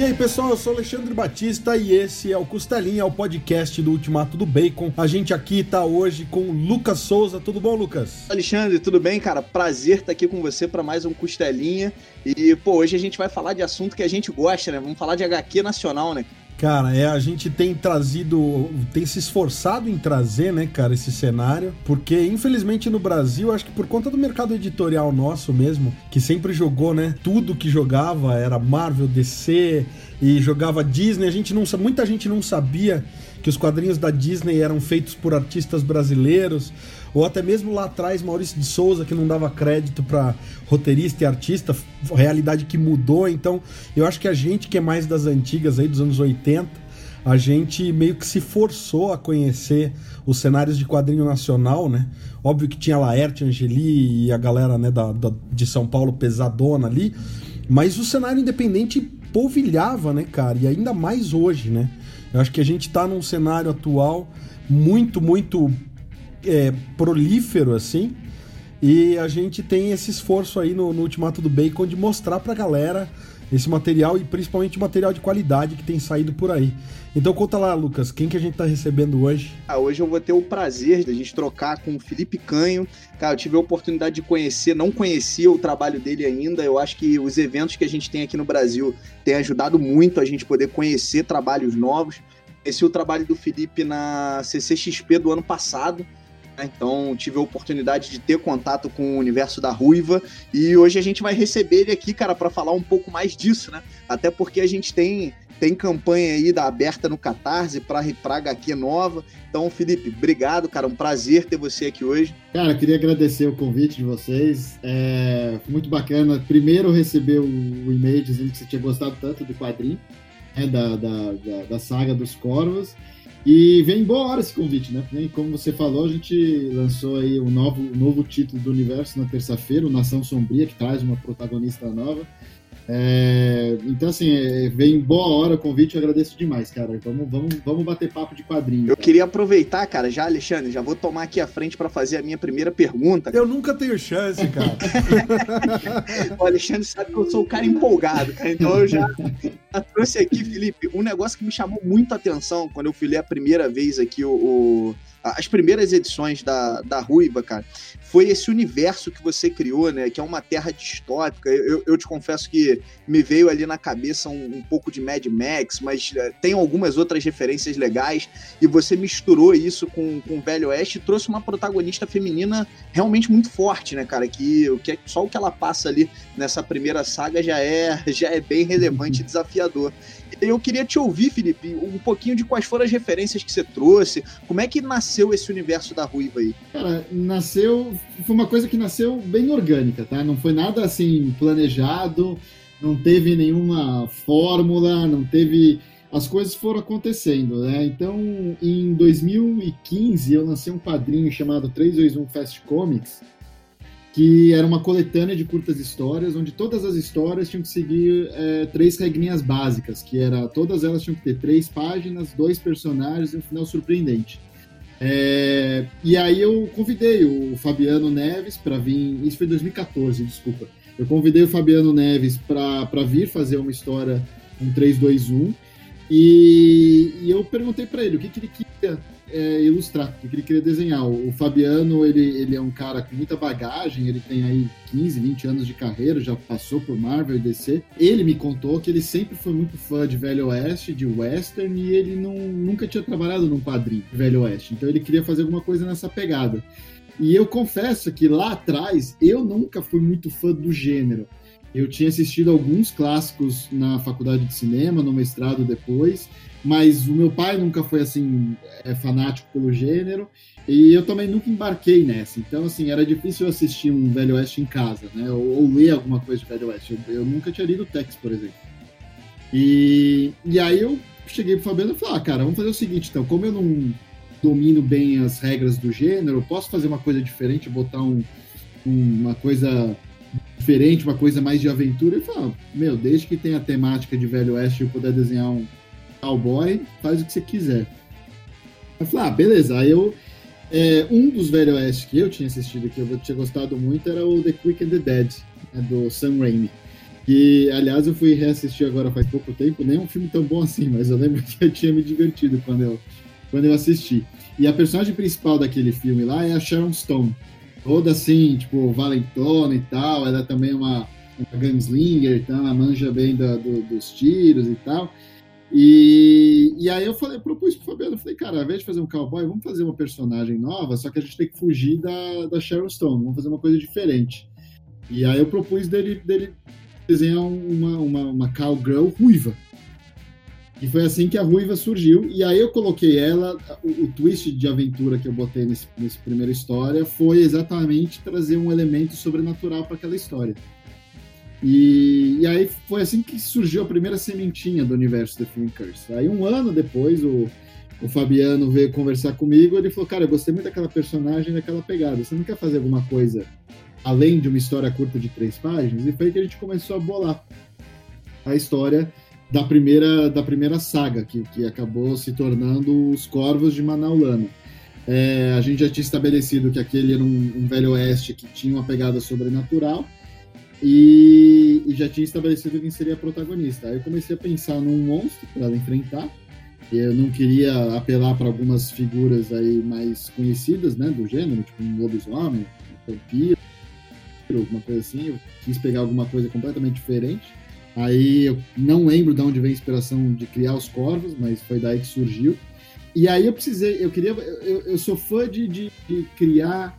E aí, pessoal, eu sou Alexandre Batista e esse é o Costelinha, o podcast do Ultimato do Bacon. A gente aqui tá hoje com o Lucas Souza. Tudo bom, Lucas? Alexandre, tudo bem, cara? Prazer estar aqui com você para mais um Costelinha. E, pô, hoje a gente vai falar de assunto que a gente gosta, né? Vamos falar de HQ nacional, né? Cara, é, a gente tem trazido, tem se esforçado em trazer, né, cara, esse cenário, porque infelizmente no Brasil, acho que por conta do mercado editorial nosso mesmo, que sempre jogou, né, tudo que jogava era Marvel, DC e jogava Disney, a gente não, muita gente não sabia que os quadrinhos da Disney eram feitos por artistas brasileiros, ou até mesmo lá atrás Maurício de Souza que não dava crédito para roteirista e artista, realidade que mudou. Então, eu acho que a gente que é mais das antigas aí dos anos 80, a gente meio que se forçou a conhecer os cenários de quadrinho nacional, né? Óbvio que tinha Laerte, Angeli e a galera né, da, da, de São Paulo pesadona ali, mas o cenário independente polvilhava, né, cara? E ainda mais hoje, né? Eu acho que a gente está num cenário atual muito, muito é, prolífero, assim. E a gente tem esse esforço aí no, no Ultimato do Bacon de mostrar pra galera esse material e principalmente material de qualidade que tem saído por aí. Então conta lá, Lucas, quem que a gente tá recebendo hoje? Ah, hoje eu vou ter o prazer de a gente trocar com o Felipe Canho. Cara, eu tive a oportunidade de conhecer, não conhecia o trabalho dele ainda. Eu acho que os eventos que a gente tem aqui no Brasil têm ajudado muito a gente poder conhecer trabalhos novos. Conheci o trabalho do Felipe na CCXP do ano passado. Né? Então tive a oportunidade de ter contato com o universo da Ruiva e hoje a gente vai receber ele aqui, cara, para falar um pouco mais disso, né? Até porque a gente tem tem campanha aí da aberta no Catarse para pra HQ nova. Então, Felipe, obrigado, cara. Um prazer ter você aqui hoje. Cara, queria agradecer o convite de vocês. É, muito bacana. Primeiro, receber o, o e-mail dizendo que você tinha gostado tanto do quadrinho, né, da, da, da, da saga dos Corvos. E vem boa hora esse convite, né? Como você falou, a gente lançou aí um novo, novo título do universo na terça-feira, o Nação Sombria, que traz uma protagonista nova. É, então, assim, é, vem boa hora o convite, eu agradeço demais, cara. Vamos, vamos, vamos bater papo de quadrinho. Eu cara. queria aproveitar, cara, já, Alexandre, já vou tomar aqui a frente para fazer a minha primeira pergunta. Eu nunca tenho chance, cara. o Alexandre sabe que eu sou um cara empolgado, cara, então eu já, já trouxe aqui, Felipe, um negócio que me chamou muito a atenção quando eu fui ler a primeira vez aqui o, o as primeiras edições da, da Ruiva, cara, foi esse universo que você criou, né? Que é uma terra distópica. Eu, eu te confesso que me veio ali na cabeça um, um pouco de Mad Max, mas uh, tem algumas outras referências legais. E você misturou isso com, com o Velho Oeste e trouxe uma protagonista feminina realmente muito forte, né, cara? Que, que só o que ela passa ali nessa primeira saga já é, já é bem relevante e desafiador. Eu queria te ouvir, Felipe, um pouquinho de quais foram as referências que você trouxe, como é que nasceu esse universo da Ruiva aí? Cara, nasceu, foi uma coisa que nasceu bem orgânica, tá? Não foi nada assim planejado, não teve nenhuma fórmula, não teve. As coisas foram acontecendo, né? Então, em 2015, eu lancei um quadrinho chamado 321 Fast Comics, que era uma coletânea de curtas histórias, onde todas as histórias tinham que seguir é, três regrinhas básicas, que era todas elas tinham que ter três páginas, dois personagens e um final surpreendente. É, e aí eu convidei o Fabiano Neves para vir, isso foi em 2014, desculpa. Eu convidei o Fabiano Neves para vir fazer uma história um 321 e, e eu perguntei para ele o que, que ele queria é, ilustrar, que ele queria desenhar. O, Fabiano, ele, ele é um cara com muita bagagem, ele tem aí 15, 20 anos de carreira, já passou por Marvel e DC. Ele me contou que ele sempre foi muito fã de Velho Oeste, de Western, e ele não, nunca tinha trabalhado num quadrinho Velho Oeste. Então ele queria fazer alguma coisa nessa pegada. E eu confesso que lá atrás eu nunca fui muito fã do gênero. Eu tinha assistido alguns clássicos na faculdade de cinema, no mestrado depois, mas o meu pai nunca foi assim é, fanático pelo gênero e eu também nunca embarquei nessa. Então, assim, era difícil assistir um Velho Oeste em casa, né? Ou, ou ler alguma coisa de Velho Oeste. Eu, eu, nunca tinha lido o Tex, por exemplo. E, e aí eu cheguei pro Fabiano e falei, ah, cara, vamos fazer o seguinte, então, como eu não domino bem as regras do gênero, posso fazer uma coisa diferente, botar um, um, uma coisa diferente, uma coisa mais de aventura. E falei, ah, meu, desde que tenha a temática de Velho Oeste e puder desenhar um cowboy, faz o que você quiser. Eu falei, ah, beleza. Aí eu. É, um dos Velho Oeste que eu tinha assistido, que eu tinha gostado muito, era o The Quick and the Dead, né, do Sam Raimi. Que, aliás, eu fui reassistir agora faz pouco tempo, nem um filme tão bom assim, mas eu lembro que eu tinha me divertido quando eu, quando eu assisti. E a personagem principal daquele filme lá é a Sharon Stone. Toda assim, tipo, valentona e tal. Ela é também uma, uma gunslinger, então ela manja bem do, dos tiros e tal. E, e aí eu falei, eu propus pro Fabiano, eu falei, cara, ao invés de fazer um cowboy, vamos fazer uma personagem nova, só que a gente tem que fugir da, da Sharon Stone, vamos fazer uma coisa diferente. E aí eu propus dele, dele desenhar uma, uma, uma cowgirl ruiva. E foi assim que a ruiva surgiu. E aí eu coloquei ela, o, o twist de aventura que eu botei nesse, nesse primeira história foi exatamente trazer um elemento sobrenatural para aquela história. E, e, aí foi assim que surgiu a primeira sementinha do universo The Film Curse. Aí um ano depois o, o Fabiano veio conversar comigo ele falou, cara, eu gostei muito daquela personagem, daquela pegada. Você não quer fazer alguma coisa além de uma história curta de três páginas? E foi aí que a gente começou a bolar a história da primeira, da primeira saga, que, que acabou se tornando Os Corvos de Manaulana. É, a gente já tinha estabelecido que aquele era um, um velho oeste que tinha uma pegada sobrenatural, e, e, já tinha estabelecido quem seria a protagonista. Aí eu comecei a pensar num monstro para ela enfrentar. E eu não queria apelar para algumas figuras aí mais conhecidas, né, do gênero, tipo um lobisomem, um vampiro, alguma coisa assim. Eu quis pegar alguma coisa completamente diferente. Aí eu não lembro de onde veio a inspiração de criar os corvos, mas foi daí que surgiu. E aí eu precisei, eu queria, eu, eu sou fã de, de, de criar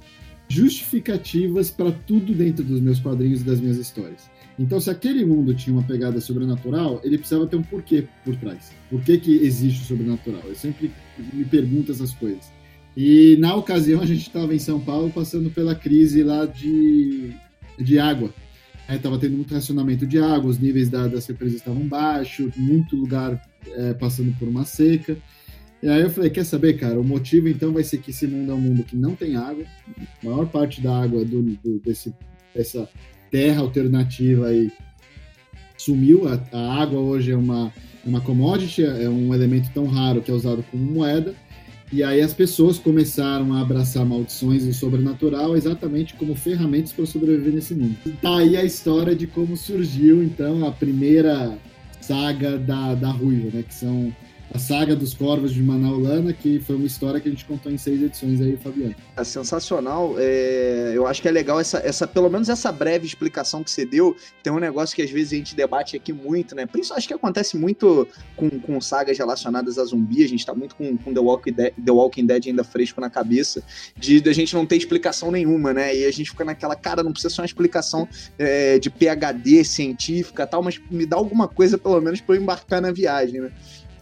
justificativas para tudo dentro dos meus quadrinhos e das minhas histórias. Então, se aquele mundo tinha uma pegada sobrenatural, ele precisava ter um porquê por trás. Por que, que existe o sobrenatural? Eu sempre me pergunto essas coisas. E na ocasião, a gente estava em São Paulo passando pela crise lá de, de água. Estava é, tendo muito racionamento de água, os níveis da, das represas estavam baixos, muito lugar é, passando por uma seca. E aí eu falei, quer saber, cara? O motivo então vai ser que esse mundo é um mundo que não tem água. A maior parte da água do, do desse, dessa terra alternativa aí sumiu. A, a, água hoje é uma, uma commodity, é um elemento tão raro que é usado como moeda. E aí as pessoas começaram a abraçar maldições e o sobrenatural exatamente como ferramentas para sobreviver nesse mundo. Tá aí a história de como surgiu então a primeira saga da, da Ruiva, né? Que são a saga dos Corvos de Manaulana, que foi uma história que a gente contou em seis edições aí, Fabiano. É sensacional. É, eu acho que é legal essa, essa, pelo menos essa breve explicação que você deu. Tem um negócio que às vezes a gente debate aqui muito, né? Principalmente acho que acontece muito com, com sagas relacionadas a zumbi. A gente tá muito com, com The, Walking Dead, The Walking Dead ainda fresco na cabeça, de, de a gente não ter explicação nenhuma, né? E a gente fica naquela, cara, não precisa ser uma explicação é, de PHD científica tal, mas me dá alguma coisa, pelo menos, para eu embarcar na viagem, né?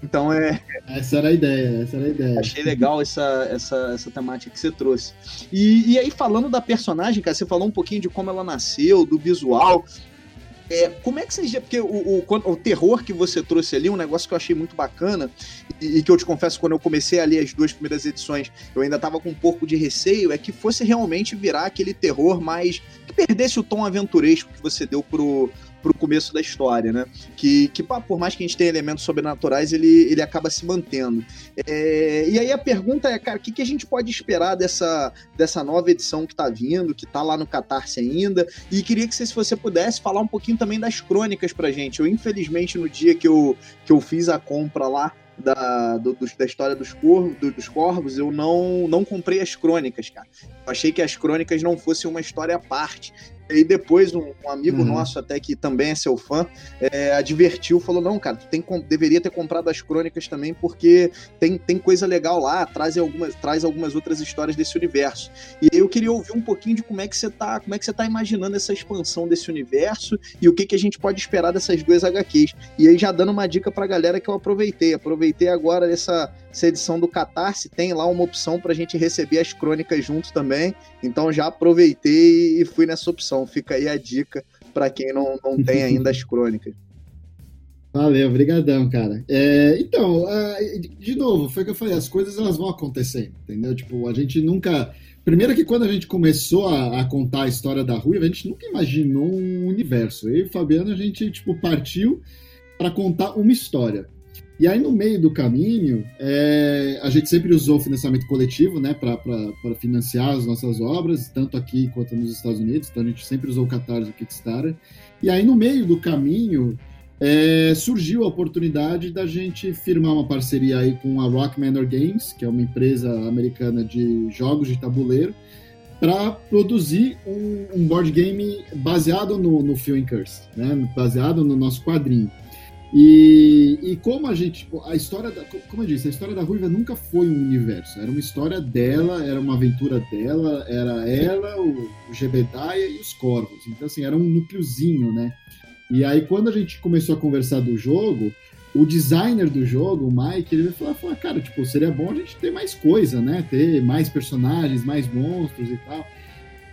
Então é. Essa era a ideia, essa era a ideia. Achei legal essa, essa, essa temática que você trouxe. E, e aí, falando da personagem, cara, você falou um pouquinho de como ela nasceu, do visual. É, como é que você. Porque o, o, o, terror que você trouxe ali, um negócio que eu achei muito bacana, e, e, que eu te confesso, quando eu comecei a ler as duas primeiras edições, eu ainda tava com um pouco de receio, é que fosse realmente virar aquele terror mais. que perdesse o tom aventuresco que você deu pro, pro começo da história, né? Que, que por mais que a gente tenha elementos sobrenaturais, ele, ele acaba se mantendo. É, e aí a pergunta é, cara, o que, que a gente pode esperar dessa, dessa nova edição que tá vindo, que tá lá no Catarse ainda? E queria que você, se você pudesse, falar um pouquinho também das crônicas pra gente. Eu, infelizmente, no dia que eu, que eu fiz a compra lá, da, do, da história dos, corvos, dos corvos, eu não, não comprei as crônicas, cara. Eu achei que as crônicas não fossem uma história à parte. E depois um, um amigo uhum. nosso, até que também é seu fã, é, advertiu, falou: não, cara, tu tem, deveria ter comprado as crônicas também, porque tem, tem coisa legal lá, traz algumas, traz algumas outras histórias desse universo. E aí eu queria ouvir um pouquinho de como é que você tá, como é que você tá imaginando essa expansão desse universo e o que, que a gente pode esperar dessas duas HQs. E aí, já dando uma dica pra galera que eu aproveitei. Aproveitei agora essa, essa edição do Catarse, tem lá uma opção pra gente receber as crônicas junto também. Então já aproveitei e fui nessa opção. Fica aí a dica para quem não, não tem ainda as crônicas. Valeu, obrigadão, cara. É, então, de novo, foi o que eu falei, as coisas elas vão acontecendo, entendeu? Tipo, a gente nunca... Primeiro que quando a gente começou a, a contar a história da Rui, a gente nunca imaginou um universo. Eu e o Fabiano, a gente, tipo, partiu para contar uma história. E aí, no meio do caminho, é, a gente sempre usou financiamento coletivo né, para financiar as nossas obras, tanto aqui quanto nos Estados Unidos. Então, a gente sempre usou o Catarse e o Kickstarter. E aí, no meio do caminho, é, surgiu a oportunidade da gente firmar uma parceria aí com a Rock Manor Games, que é uma empresa americana de jogos de tabuleiro, para produzir um, um, board game baseado no, no Feeling Curse, né? baseado no nosso quadrinho. E, e, como a gente, tipo, a história, da, como eu disse, a história da Ruiva nunca foi um universo, era uma história dela, era uma aventura dela, era ela, o, o Gebediah e os Corvos. Então, assim, era um núcleozinho, né? E aí, quando a gente começou a conversar do jogo, o designer do jogo, o Mike, ele falou, falou, cara, tipo, seria bom a gente ter mais coisa, né? Ter mais personagens, mais monstros e tal.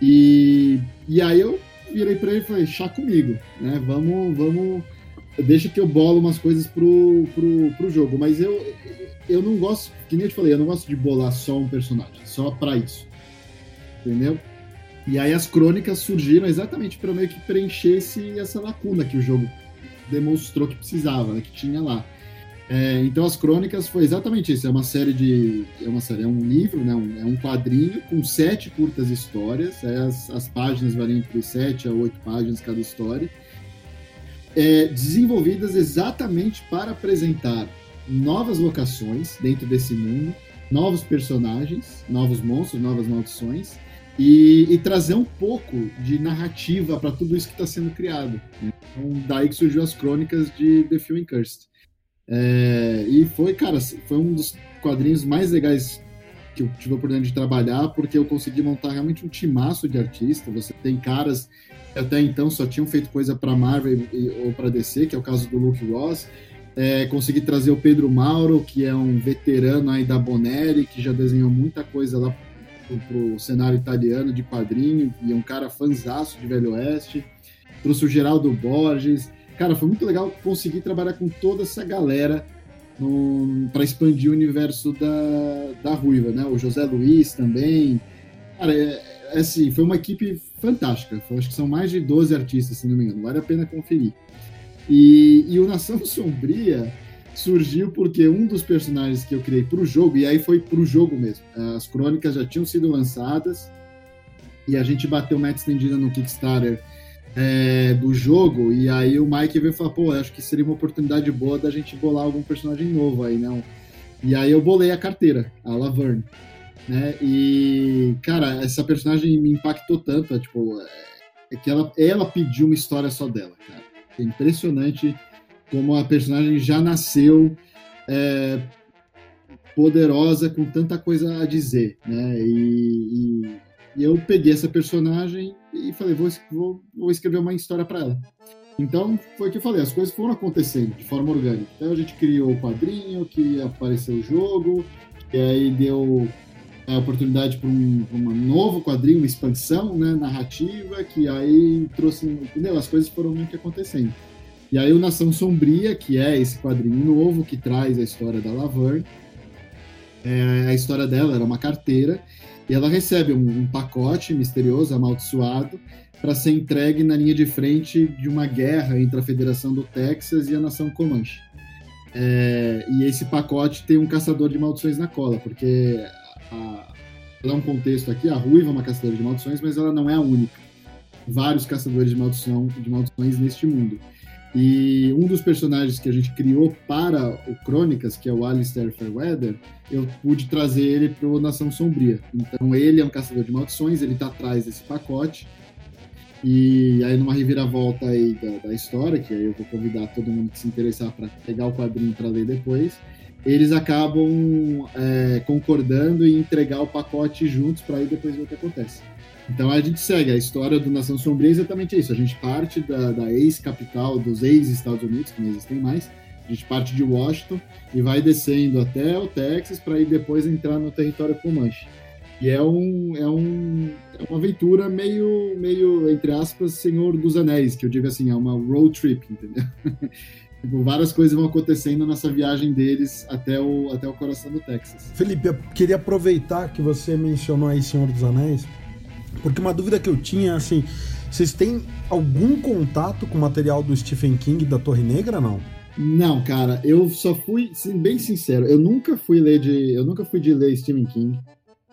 E, e aí eu virei para ele e falei, chá comigo, né? Vamos, vamos, deixa que eu bolo umas coisas pro, pro, pro jogo. Mas eu, eu não gosto, que nem eu te falei, eu não gosto de bolar só um personagem, só para isso. Entendeu? E aí as crônicas surgiram exatamente para meio que preencher esse, essa lacuna que o jogo demonstrou que precisava, né, que tinha lá. É, então as crônicas foi exatamente isso. É uma série de, é uma série, é um livro, né, um, é um quadrinho com sete curtas histórias. É, as, as páginas variam entre sete a oito páginas cada história, é, desenvolvidas exatamente para apresentar novas locações dentro desse mundo, novos personagens, novos monstros, novas maldições e, e, trazer um pouco de narrativa para tudo isso que está sendo criado. Então, daí que surgiu as crônicas de The Film Cursed. É, e foi, cara, foi um dos quadrinhos mais legais que eu tive a oportunidade de trabalhar, porque eu consegui montar realmente um timaço de artista. Você tem caras até então só tinham feito coisa para Marvel e, ou para DC, que é o caso do Luke Ross. É, consegui trazer o Pedro Mauro, que é um veterano aí da Bonelli, que já desenhou muita coisa lá pro, cenário italiano de quadrinho, e é um cara fanzaço de Velho Oeste. Trouxe o Geraldo Borges. Cara, foi muito legal conseguir trabalhar com toda essa galera para expandir o universo da, da Ruiva, né? O José Luiz também. Cara, é assim, foi uma equipe fantástica. Acho que são mais de 12 artistas, se não me engano. Vale a pena conferir. E, e o Nação Sombria surgiu porque um dos personagens que eu criei para o jogo, e aí foi para o jogo mesmo, as crônicas já tinham sido lançadas, e a gente bateu meta estendida no Kickstarter é, do jogo, e aí o Mike veio falar, pô, acho que seria uma oportunidade boa da gente bolar algum personagem novo aí, não? E aí eu bolei a carteira, a Laverne, né? E, cara, essa personagem me impactou tanto, é, tipo, é, é que ela, ela pediu uma história só dela, cara. É impressionante como a personagem já nasceu é, poderosa, com tanta coisa a dizer, né? E, e, e, eu peguei essa personagem e falei, vou, vou, vou escrever uma história para ela. Então, foi o que eu falei, as coisas foram acontecendo de forma orgânica. Então, a gente criou o quadrinho, que apareceu o jogo, e aí deu a oportunidade para um, um, novo quadrinho, uma expansão né, narrativa, que aí trouxe. Entendeu? As coisas foram meio que acontecendo. E aí o Nação Sombria, que é esse quadrinho novo que traz a história da Laverne, é, a história dela era uma carteira, e ela recebe um, um pacote misterioso, amaldiçoado, para ser entregue na linha de frente de uma guerra entre a Federação do Texas e a Nação Comanche. É, e esse pacote tem um caçador de maldições na cola, porque a, dá um contexto aqui, a Ruiva é uma caçadora de maldições, mas ela não é a única. Vários caçadores de, maldição, de maldições neste mundo. E um dos personagens que a gente criou para o Crônicas, que é o Alistair Fairweather, eu pude trazer ele para o Nação Sombria. Então ele é um caçador de maldições, ele está atrás desse pacote. E aí numa reviravolta aí da, da, história, que aí eu vou convidar todo mundo que se interessar para pegar o quadrinho para ler depois, eles acabam é, concordando em entregar o pacote juntos para aí depois ver o que acontece. Então a gente segue a história do Nação Sombria é exatamente isso. A gente parte da, da ex-capital dos ex-Estados Unidos, que não existem mais. A gente parte de Washington e vai descendo até o Texas para ir depois entrar no território Comanche. E é, um, é, um, é uma aventura meio, meio, entre aspas, Senhor dos Anéis, que eu digo assim, é uma road trip, entendeu? tipo, várias coisas vão acontecendo nessa viagem deles até o, até o coração do Texas. Felipe, eu queria aproveitar que você mencionou aí Senhor dos Anéis porque uma dúvida que eu tinha, assim, vocês têm algum contato com o material do Stephen King da Torre Negra, não? Não, cara, eu só fui, bem sincero, eu nunca fui ler de, eu nunca fui de ler Stephen King.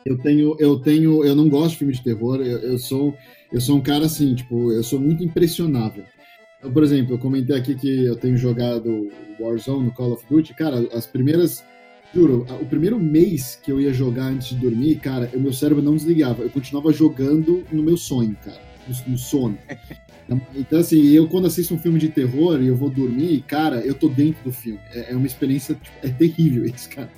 Eu tenho, eu tenho, eu não gosto de filme de terror. Eu, eu sou, eu sou um cara assim, tipo, eu sou muito impressionável. Eu, por exemplo, eu comentei aqui que eu tenho jogado Warzone no Call of Duty. Cara, as primeiras. Juro, o primeiro mês que eu ia jogar antes de dormir, cara, o meu cérebro não desligava. Eu continuava jogando no meu sonho, cara. No, no sono. Então, assim, eu quando assisto um filme de terror e eu vou dormir, cara, eu tô dentro do filme. É, é uma experiência, tipo, é terrível isso, cara.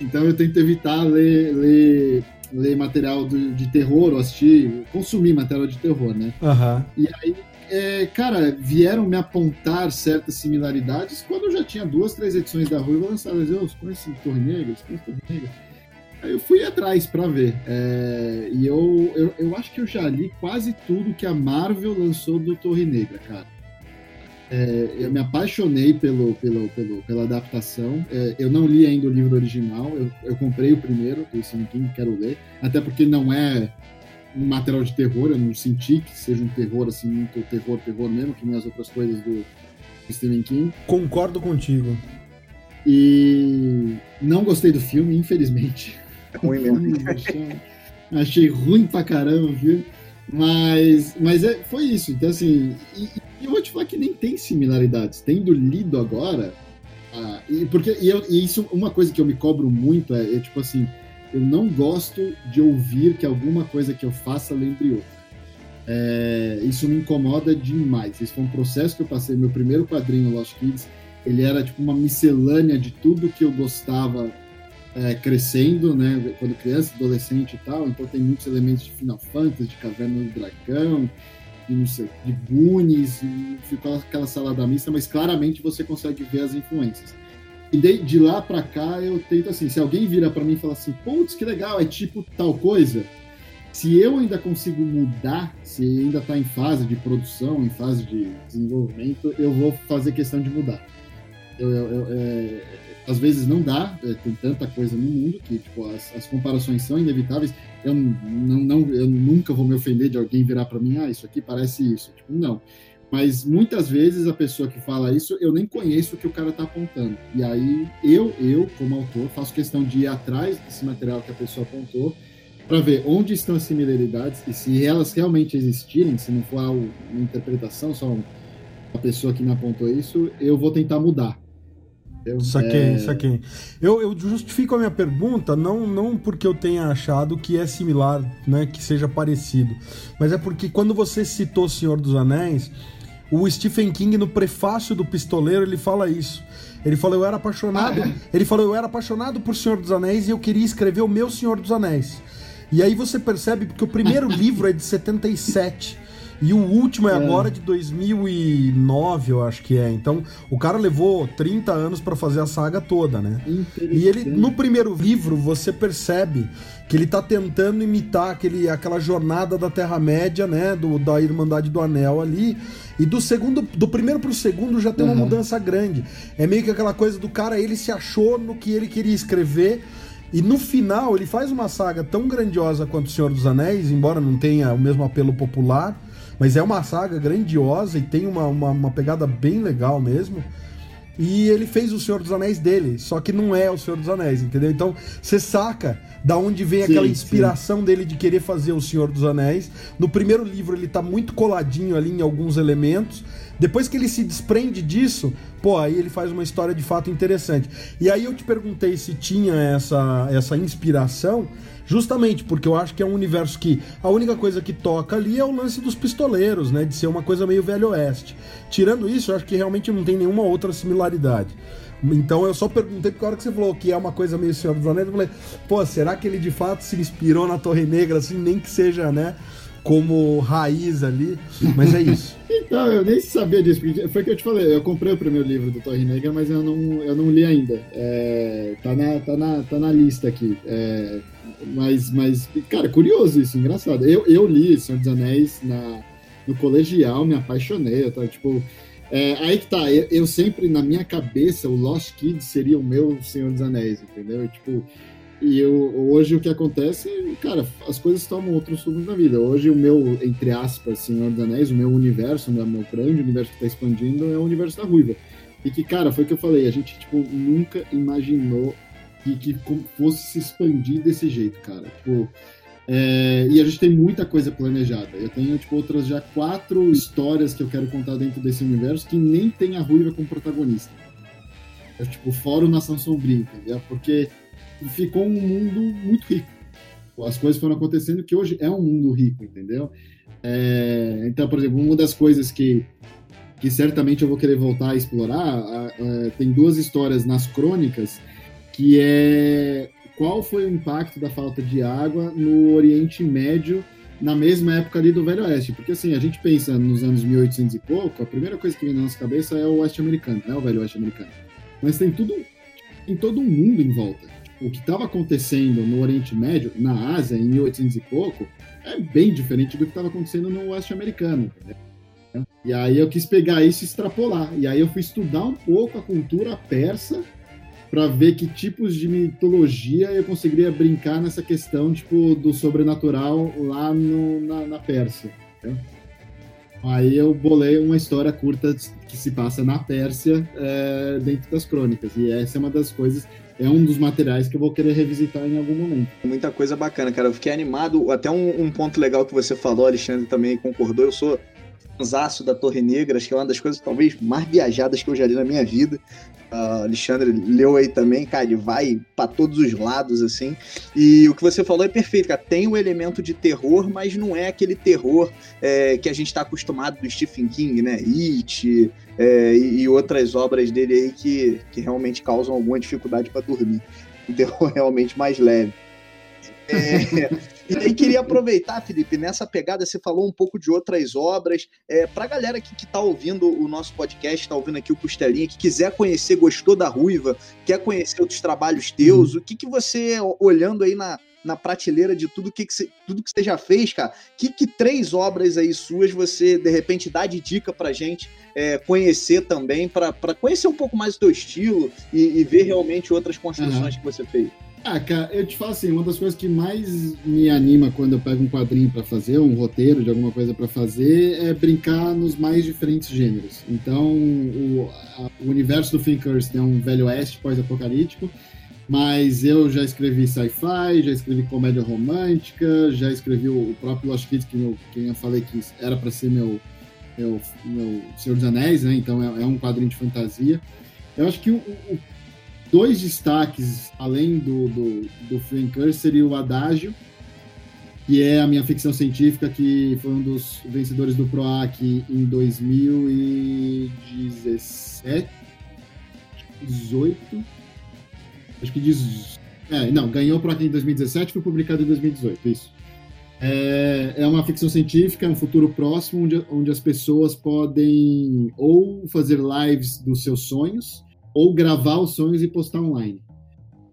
Então eu tento evitar ler, ler, ler material de terror ou assistir, consumir material de terror, né? Uhum. E aí, é, cara, vieram me apontar certas similaridades quando eu já tinha duas, três edições da Ruiva lançadas. Eu Negra, conhece Torre Negra? Aí eu fui atrás para ver. É, e eu, eu, eu acho que eu já li quase tudo que a Marvel lançou do Torre Negra, cara. É, eu me apaixonei pelo, pelo, pelo, pela adaptação. É, eu não li ainda o livro original, eu, eu comprei o primeiro, o Stephen King, quero ler. Até porque não é um material de terror, eu não senti que seja um terror assim, muito terror, terror mesmo, que nem as outras coisas do Stephen King. Concordo contigo. E não gostei do filme, infelizmente. É ruim mesmo. Achei ruim pra caramba, viu? Mas, mas é, foi isso. Então, assim, e, e, eu vou te falar que nem tem similaridades. Tendo lido agora, ah, e, porque, e, eu, e, isso, uma coisa que eu me cobro muito é, é, tipo assim, eu não gosto de ouvir que alguma coisa que eu faça lembre outra. É, isso me incomoda demais. Esse foi um processo que eu passei. Meu primeiro quadrinho, Lost Kids, ele era tipo uma miscelânea de tudo que eu gostava é, crescendo, né? Quando criança, adolescente e tal, então tem muitos elementos de Final Fantasy, de Caverna do Dragão, de, não sei, de Goonies, ficou aquela salada mista, mas claramente você consegue ver as influências. E de, de lá para cá eu tento assim, se alguém vira para mim e fala assim, putz, que legal, é tipo tal coisa, se eu ainda consigo mudar, se ainda está em fase de produção, em fase de desenvolvimento, eu vou fazer questão de mudar. Eu, eu, eu, é, às vezes não dá, é, tem tanta coisa no mundo que tipo, as, as comparações são inevitáveis. Eu, não, não, eu nunca vou me ofender de alguém virar para mim, ah, isso aqui parece isso. Tipo, não. Mas muitas vezes a pessoa que fala isso, eu nem conheço o que o cara está apontando. E aí eu, eu, como autor, faço questão de ir atrás desse material que a pessoa apontou para ver onde estão as similaridades e se elas realmente existirem, se não for uma interpretação, só uma pessoa que me apontou isso, eu vou tentar mudar. Eu, saquei, é... saquei. Eu, eu justifico a minha pergunta não, não porque eu tenha achado que é similar, né, que seja parecido, mas é porque quando você citou Senhor dos Anéis, o Stephen King no prefácio do Pistoleiro ele fala isso. Ele falou eu era apaixonado, ah, é? ele falou eu era apaixonado por Senhor dos Anéis e eu queria escrever o meu Senhor dos Anéis. E aí você percebe porque o primeiro livro é de 77. E o último é, é, agora de 2009, eu acho que é. Então, o cara levou 30 anos para fazer a saga toda, né? E ele, no primeiro livro, você percebe que ele tá tentando imitar aquele, aquela jornada da Terra-média, né? Do, da Irmandade do Anel ali. E do segundo, do primeiro pro segundo já tem uma uhum. mudança grande. É meio que aquela coisa do cara, ele se achou no que ele queria escrever. E no final, ele faz uma saga tão grandiosa quanto O Senhor dos Anéis, embora não tenha o mesmo apelo popular mas é uma saga grandiosa e tem uma, uma, uma, pegada bem legal mesmo. E ele fez o Senhor dos Anéis dele, só que não é o Senhor dos Anéis, entendeu? Então você saca da onde vem sim, aquela inspiração sim. dele de querer fazer o Senhor dos Anéis. No primeiro livro ele tá muito coladinho ali em alguns elementos. Depois que ele se desprende disso, pô, aí ele faz uma história de fato interessante. E aí eu te perguntei se tinha essa, essa inspiração. Justamente porque eu acho que é um universo que a única coisa que toca ali é o lance dos pistoleiros, né? De ser uma coisa meio velho oeste. Tirando isso, eu acho que realmente não tem nenhuma outra similaridade. Então eu só perguntei porque a hora que você falou que é uma coisa meio Senhor dos Anéis, eu falei, pô, será que ele de fato se inspirou na Torre Negra, assim, nem que seja, né? como raiz ali, mas é isso. então, eu nem sabia disso, foi o que eu te falei, eu comprei o primeiro livro do Torre Negra, mas eu não, eu não li ainda. É, tá, na, tá, na, tá na lista aqui. É, mas, mas, cara, curioso isso, engraçado. Eu, eu li Senhor dos Anéis na, no colegial, me apaixonei. Tava, tipo, é, aí que tá, eu, eu, sempre, na minha cabeça, o Lost Kids seria o meu Senhor dos Anéis, entendeu? E, tipo, e eu, hoje o que acontece, cara, as coisas tomam outros rumos na vida. Hoje o meu, entre aspas, Senhor dos Anéis, o meu universo, o meu grande universo que está expandindo é o universo da Ruiva. E que, cara, foi o que eu falei, a gente, tipo, nunca imaginou que, que fosse se expandir desse jeito, cara. Tipo, É, e a gente tem muita coisa planejada. Eu tenho, tipo, outras já quatro histórias que eu quero contar dentro desse universo que nem tem a Ruiva como protagonista. É, tipo, fora o Nação Sombria, entendeu? Porque ficou um mundo muito rico. As coisas foram acontecendo que hoje é um mundo rico, entendeu? É, então, por exemplo, uma das coisas que, que certamente eu vou querer voltar a explorar, a, a, tem duas histórias nas crônicas, que é qual foi o impacto da falta de água no Oriente Médio na mesma época ali do Velho Oeste. Porque assim, a gente pensa nos anos 1800 e pouco, a primeira coisa que vem na nossa cabeça é o Oeste Americano, né? O Velho Oeste Americano. Mas tem tudo, em todo um mundo em volta. O que estava acontecendo no Oriente Médio, na Ásia, em 1800 e pouco, é bem diferente do que estava acontecendo no Oeste Americano, entendeu? E aí eu quis pegar isso e extrapolar. E aí eu fui estudar um pouco a cultura persa para ver que tipos de mitologia eu conseguiria brincar nessa questão tipo do sobrenatural lá no, na, na Pérsia. Né? Aí eu bolei uma história curta que se passa na Pérsia é, dentro das crônicas e essa é uma das coisas é um dos materiais que eu vou querer revisitar em algum momento. Muita coisa bacana, cara. Eu fiquei animado. Até um, um ponto legal que você falou, Alexandre também concordou. Eu sou fanzaço da Torre Negra, acho que é uma das coisas talvez mais viajadas que eu já li na minha vida. Uh, Alexandre leu aí também, cara, ele vai para todos os lados, assim. E o que você falou é perfeito, cara. Tem o elemento de terror, mas não é aquele terror é, que a gente está acostumado do Stephen King, né? It é, e, outras obras dele aí que, que realmente causam alguma dificuldade para dormir. Um terror realmente mais leve. É, e aí queria aproveitar, Felipe, nessa pegada, você falou um pouco de outras obras. É, pra galera que, que tá ouvindo o nosso podcast, tá ouvindo aqui o Costelinha, que quiser conhecer, gostou da Ruiva, quer conhecer outros trabalhos teus, uhum. o que, que você, olhando aí na, na prateleira de tudo que, que você, tudo que você já fez, cara, que, que três obras aí suas você, de repente, dá de dica pra gente é, conhecer também, para conhecer um pouco mais o teu estilo e, e ver realmente outras construções uhum. que você fez? Ah, cara, eu te falo assim, uma das coisas que mais me anima quando eu pego um quadrinho para fazer, um roteiro de alguma coisa para fazer, é brincar nos mais diferentes gêneros. Então, o, a, o universo do Thinkers tem um velho oeste pós-apocalíptico, mas eu já escrevi sci-fi, já escrevi comédia romântica, já escrevi o, próprio Lost Kids, que, eu, que eu falei que era para ser meu, meu, meu Senhor dos Anéis, né? Então é, é um quadrinho de fantasia. Eu acho que o, o dois destaques, além do, do, do Frank seria o Adágio, que é a minha ficção científica, que foi um dos vencedores do PROAC em 2017, 18, acho que diz, é, não, ganhou o PROAC em 2017, foi publicado em 2018, isso. É, é uma ficção científica, é um futuro próximo, onde, onde as pessoas podem ou fazer lives dos seus sonhos, ou gravar os sonhos e postar online.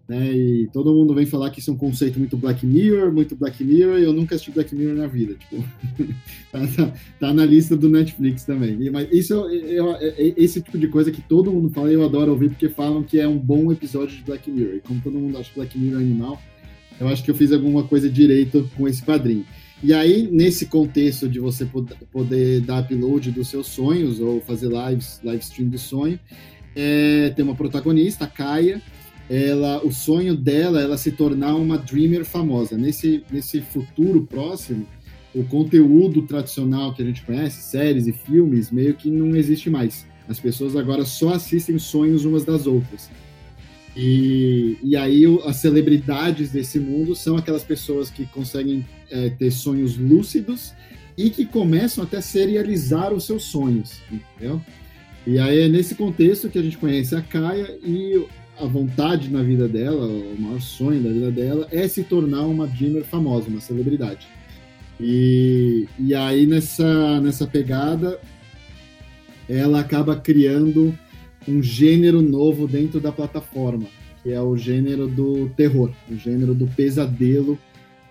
Né? E todo mundo vem falar que isso é um conceito muito Black Mirror, muito Black Mirror, e eu nunca assisti Black Mirror na vida. Tipo, tá, tá, tá, na lista do Netflix também. E, mas isso é, esse tipo de coisa que todo mundo fala e eu adoro ouvir, porque falam que é um bom episódio de Black Mirror. E como todo mundo acha Black Mirror animal, eu acho que eu fiz alguma coisa direito com esse quadrinho. E aí, nesse contexto de você poder dar upload dos seus sonhos ou fazer lives, live stream de sonho, é, tem uma protagonista, a Kaia. Ela, o sonho dela é se tornar uma dreamer famosa. Nesse, nesse futuro próximo, o conteúdo tradicional que a gente conhece, séries e filmes, meio que não existe mais. As pessoas agora só assistem sonhos umas das outras. E, e aí as celebridades desse mundo são aquelas pessoas que conseguem é, ter sonhos lúcidos e que começam até a serializar os seus sonhos, entendeu? E aí é nesse contexto que a gente conhece a Kaia e a vontade na vida dela, o maior sonho da vida dela é se tornar uma dreamer famosa, uma celebridade. E, e aí nessa, nessa pegada ela acaba criando um gênero novo dentro da plataforma, que é o gênero do terror, o gênero do pesadelo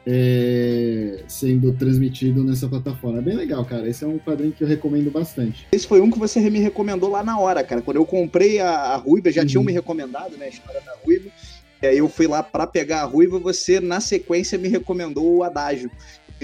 é, sendo transmitido nessa plataforma. É bem legal, cara. Esse é um quadrinho que eu recomendo bastante. Esse foi um que você me recomendou lá na hora, cara. Quando eu comprei a, a Ruiva, já uhum. tinham me recomendado, né? A história da Ruiva. E aí eu fui lá para pegar a Ruiva, você, na sequência, me recomendou o Adágio.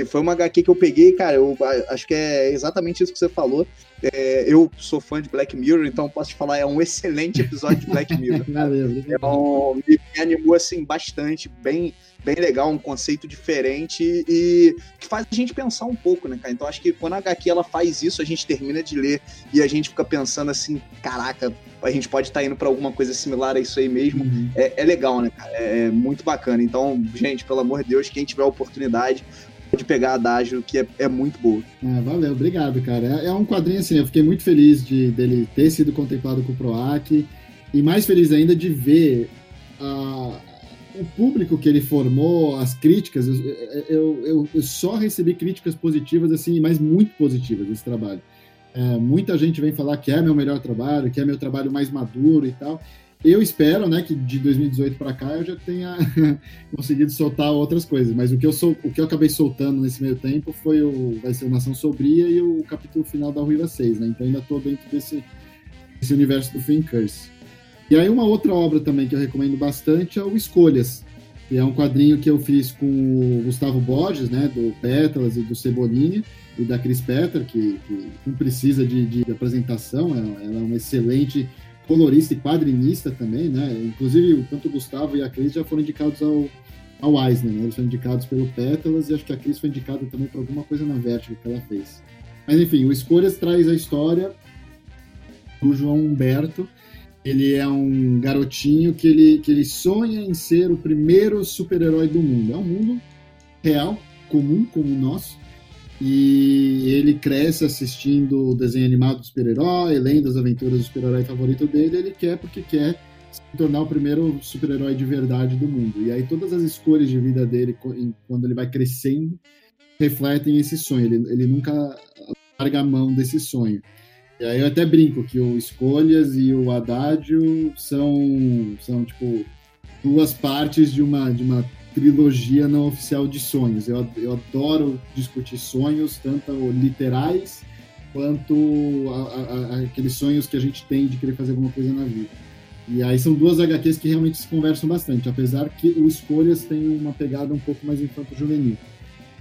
foi uma HQ que eu peguei, cara, eu acho que é exatamente isso que você falou. É, eu sou fã de Black Mirror, então posso te falar, é um excelente episódio de Black Mirror. Valeu, é um, me, me animou assim bastante, bem, bem legal, um conceito diferente e que faz a gente pensar um pouco, né, cara? Então acho que quando a HQ ela faz isso, a gente termina de ler e a gente fica pensando assim, caraca, a gente pode estar tá indo para alguma coisa similar a isso aí mesmo. Uhum. É, é, legal, né, cara? É, é muito bacana. Então, gente, pelo amor de Deus, quem tiver a oportunidade, de pegar a Adágio, que é, é muito boa. É, valeu, obrigado, cara. É, é, um quadrinho assim, eu fiquei muito feliz de dele ter sido contemplado com o PROAC e mais feliz ainda de ver uh, o público que ele formou, as críticas. Eu, eu, eu, só recebi críticas positivas, assim, mas muito positivas desse trabalho. É, muita gente vem falar que é meu melhor trabalho, que é meu trabalho mais maduro e tal. Eu espero, né, que de 2018 para cá eu já tenha conseguido soltar outras coisas, mas o que eu sou, o que eu acabei soltando nesse meio tempo foi o vai ser o Nação Sobria e o capítulo final da Ruiva 6, né? Então ainda estou dentro desse, desse universo do Fin Curse. E aí uma outra obra também que eu recomendo bastante é o Escolhas, que é um quadrinho que eu fiz com o Gustavo Borges, né, do Pétalas e do Cebolinha, e da Cris Petter, que, que não precisa de, de apresentação, ela, ela é uma excelente colorista e quadrinista também, né? Inclusive, tanto o Gustavo e a Cris já foram indicados ao, ao Eisner, né? Eles foram indicados pelo Pétalas e acho que a Cris foi indicada também por alguma coisa na Vertigo que ela fez. Mas enfim, o Escolhas traz a história do João Humberto. Ele é um garotinho que ele, que ele sonha em ser o primeiro super-herói do mundo. É um mundo real, comum, como o nosso, e ele cresce assistindo o desenho animado do super-herói, lendo as aventuras do super-herói favorito dele, ele quer porque quer se tornar o primeiro super-herói de verdade do mundo. E aí todas as escolhas de vida dele, quando ele vai crescendo, refletem esse sonho. Ele, ele nunca larga a mão desse sonho. E aí eu até brinco que o Escolhas e o Haddad são, são tipo, duas partes de uma, de uma trilogia não oficial de sonhos. Eu, eu adoro discutir sonhos, tanto literais quanto a, a, a, aqueles sonhos que a gente tem de querer fazer alguma coisa na vida. E aí são duas HQs que realmente se conversam bastante, apesar que o Escolhas tem uma pegada um pouco mais infanto-juvenil.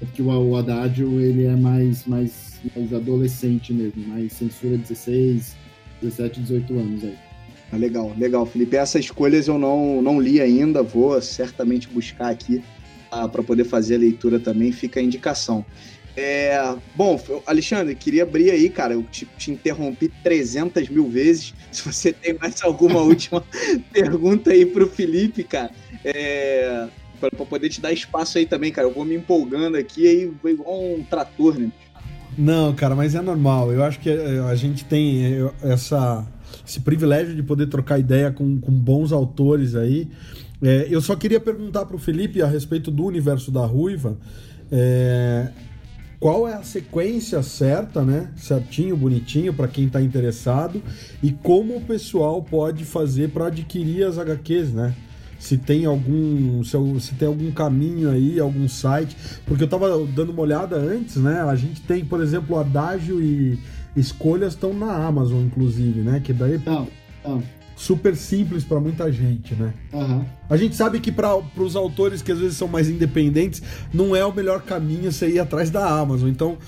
Porque o, o Haddad, ele é mais, mais, mais adolescente mesmo, mais censura 16, 17, 18 anos aí. Ah, legal, legal, Felipe. Essas escolhas eu não, não li ainda, vou certamente buscar aqui ah, para poder fazer a leitura também, fica a indicação. É, bom, Alexandre, queria abrir aí, cara. Eu te, te, interrompi 300 mil vezes. Se você tem mais alguma última pergunta aí para o Felipe, cara, é, para poder te dar espaço aí também, cara. Eu vou me empolgando aqui aí, vou igual um trator, né? Não, cara, mas é normal. Eu acho que eh, a gente tem eh, essa esse privilégio de poder trocar ideia com, com bons autores aí. É, eu só queria perguntar para o Felipe a respeito do universo da Ruiva. É, qual é a sequência certa, né? Certinho, bonitinho para quem está interessado e como o pessoal pode fazer para adquirir as HQs, né? Se tem algum se, se, tem algum caminho aí, algum site, porque eu estava dando uma olhada antes, né? A gente tem, por exemplo, Adágio e escolhas estão na Amazon, inclusive, né? Que daí não, não. super simples para muita gente, né? Uhum. A gente sabe que para os autores que às vezes são mais independentes, não é o melhor caminho você ir atrás da Amazon. Então,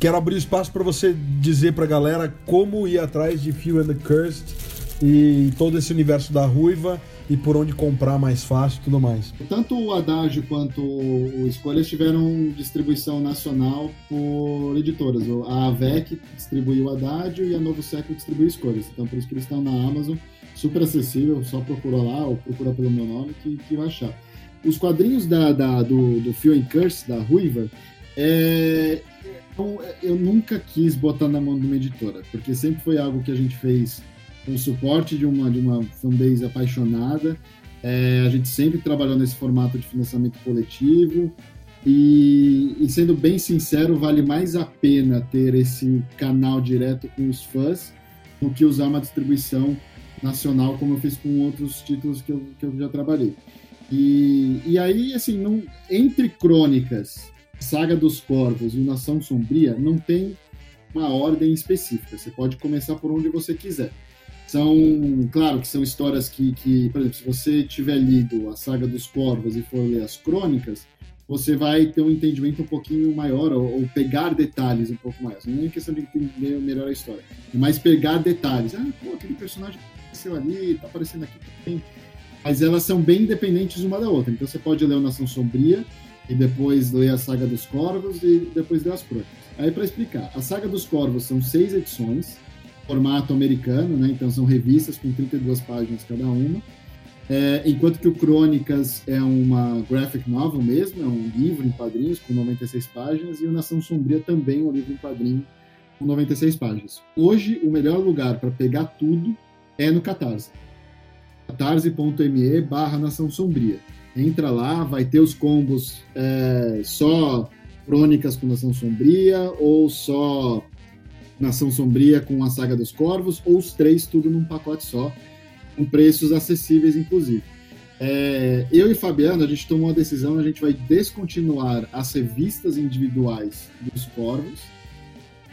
quero abrir espaço para você dizer para a galera como ir atrás de Few and the Cursed e todo esse universo da Ruiva e por onde comprar mais fácil e tudo mais. Tanto o Haddad quanto o Escolhas tiveram distribuição nacional por editoras. A AVEC distribuiu o Haddad e a Novo Século distribuiu Escolhas. Então por isso que eles estão na Amazon, super acessível, só procura lá ou procura pelo meu nome que, que vai achar. Os quadrinhos da, da do, do and Curse, da Ruiva, é, eu nunca quis botar na mão de uma editora, porque sempre foi algo que a gente fez o suporte de uma, de uma fanbase apaixonada. É, a gente sempre trabalhou nesse formato de financiamento coletivo. E, e, sendo bem sincero, vale mais a pena ter esse canal direto com os fãs do que usar uma distribuição nacional, como eu fiz com outros títulos que eu, que eu já trabalhei. E, e aí, assim, não, entre Crônicas, Saga dos Corvos e Nação Sombria, não tem uma ordem específica. Você pode começar por onde você quiser. São, claro que são histórias que, que, por exemplo, se você tiver lido a Saga dos Corvos e for ler as crônicas, você vai ter um entendimento um pouquinho maior, ou, ou pegar detalhes um pouco mais. Não é questão de entender melhor a história, é mais pegar detalhes. Ah, pô, aquele personagem apareceu ali, tá aparecendo aqui também. Mas elas são bem independentes uma da outra. Então você pode ler o Nação Sombria e depois ler a Saga dos Corvos e depois ler as Crônicas. Aí para explicar, a Saga dos Corvos são seis edições, formato americano, né? Então são revistas com 32 páginas cada uma. É, enquanto que o Crônicas é uma graphic novel mesmo, é um livro em quadrinhos com 96 páginas, e o Nação Sombria também é um livro em quadrinho com 96 páginas. Hoje, o melhor lugar para pegar tudo é no Catarse. catarse.me barra Nação Sombria. Entra lá, vai ter os combos é, só Crônicas com Nação Sombria, ou só Nação Sombria com a Saga dos Corvos, ou os três tudo num pacote só com preços acessíveis, inclusive. É, eu e Fabiano, a gente tomou a decisão, a gente vai descontinuar as revistas individuais dos Corvos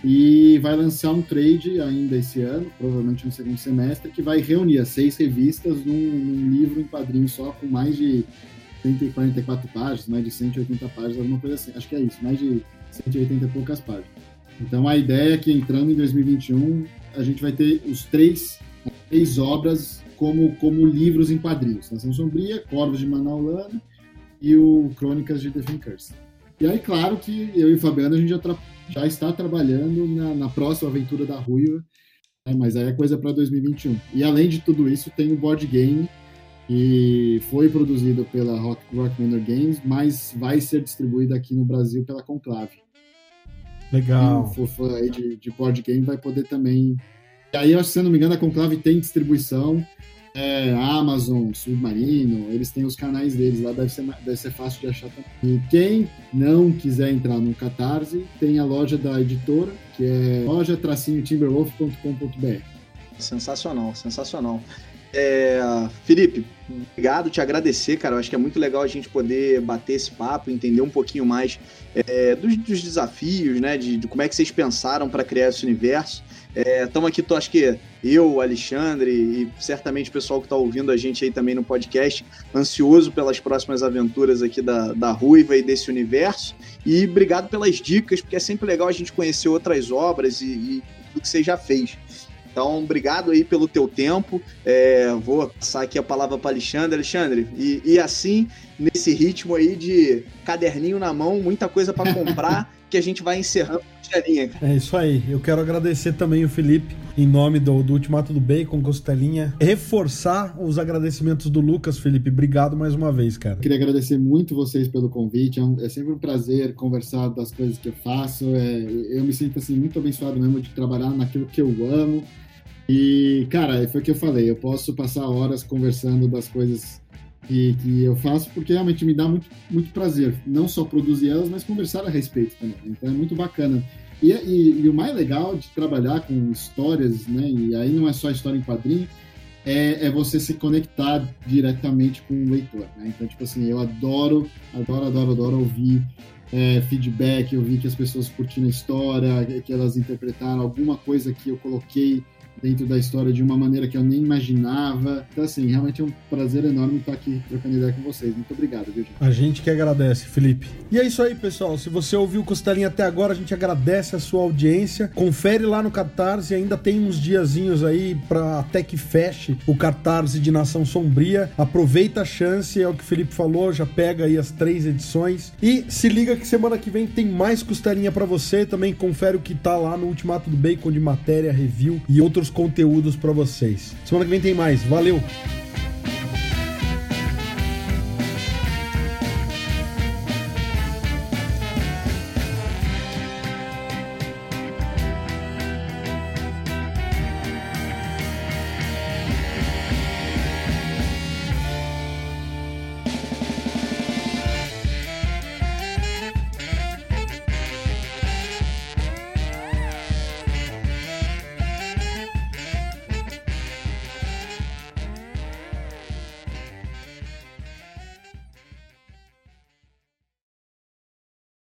e vai lançar um trade ainda esse ano, provavelmente no segundo semestre, que vai reunir as seis revistas num, num livro em quadrinho só, com mais de 144 páginas, mais de 180 páginas, alguma coisa assim. Acho que é isso, mais de 180 e poucas páginas. Então a ideia é que entrando em 2021, a gente vai ter os três, três obras como, como livros em quadrinhos. Nação Sombria, Corvos de Manaulana e o Crônicas de Defin Curse. E aí, claro que eu e o Fabiano, a gente já, já está trabalhando na, na, próxima aventura da Ruiva, né? mas aí é coisa para 2021. E além de tudo isso, tem o board game, que foi produzido pela Rock, Rock Manor Games, mas vai ser distribuído aqui no Brasil pela Conclave. Legal. Quem for aí de, de board game vai poder também. E aí, se eu não me engano, a Conclave tem distribuição é, Amazon, Submarino, eles têm os canais deles lá, deve ser, deve ser fácil de achar também. E quem não quiser entrar no Catarse, tem a loja da editora, que é loja-timberwolf.com.br. Sensacional, sensacional. É, Felipe, obrigado, te agradecer, cara. Eu acho que é muito legal a gente poder bater esse papo, entender um pouquinho mais é, dos, dos, desafios, né? De, de, como é que vocês pensaram para criar esse universo. Estamos é, aqui, tô, acho que eu, Alexandre e certamente o pessoal que está ouvindo a gente aí também no podcast, ansioso pelas próximas aventuras aqui da, da Ruiva e desse universo. E obrigado pelas dicas, porque é sempre legal a gente conhecer outras obras e, e tudo que você já fez. Então, obrigado aí pelo teu tempo. É, vou passar aqui a palavra para Alexandre. Alexandre, e, e assim, nesse ritmo aí de caderninho na mão, muita coisa para comprar, que a gente vai encerrando costelinha. É isso aí. Eu quero agradecer também o Felipe, em nome do, do Ultimato do Bacon, Costelinha. Reforçar os agradecimentos do Lucas, Felipe. Obrigado mais uma vez, cara. Queria agradecer muito vocês pelo convite. É, um, é sempre um prazer conversar das coisas que eu faço. É, eu me sinto assim muito abençoado mesmo de trabalhar naquilo que eu amo. E, cara, foi o que eu falei. Eu posso passar horas conversando das coisas que, que eu faço, porque realmente me dá muito, muito prazer, não só produzir elas, mas conversar a respeito também. Então é muito bacana. E, e, e, o mais legal de trabalhar com histórias, né, e aí não é só história em quadrinho, é, é você se conectar diretamente com o leitor. Né? Então, tipo assim, eu adoro, adoro, adoro, adoro ouvir é, feedback, ouvir que as pessoas curtiram a história, que elas interpretaram alguma coisa que eu coloquei dentro da história de uma maneira que eu nem imaginava. Então, assim, realmente é um prazer enorme estar aqui trocando ideia com vocês. Muito obrigado, viu, gente? A gente que agradece, Felipe. E é isso aí, pessoal. Se você ouviu o Costelinha até agora, a gente agradece a sua audiência. Confere lá no Catarse, ainda tem uns diazinhos aí para até que feche o Catarse de Nação Sombria. Aproveita a chance, é o que o Felipe falou, já pega aí as três edições. E se liga que semana que vem tem mais Costelinha para você. Também confere o que tá lá no Ultimato do Bacon de matéria, review e outros conteúdos para vocês. Semana que vem tem mais. Valeu!